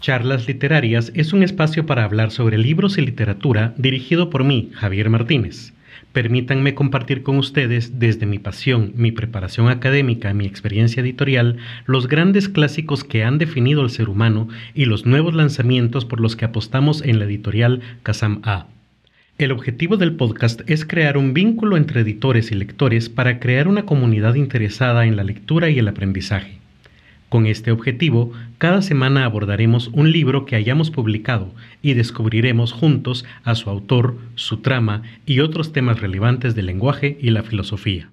Charlas Literarias es un espacio para hablar sobre libros y literatura dirigido por mí, Javier Martínez. Permítanme compartir con ustedes, desde mi pasión, mi preparación académica, mi experiencia editorial, los grandes clásicos que han definido al ser humano y los nuevos lanzamientos por los que apostamos en la editorial Kazam A. El objetivo del podcast es crear un vínculo entre editores y lectores para crear una comunidad interesada en la lectura y el aprendizaje. Con este objetivo, cada semana abordaremos un libro que hayamos publicado y descubriremos juntos a su autor, su trama y otros temas relevantes del lenguaje y la filosofía.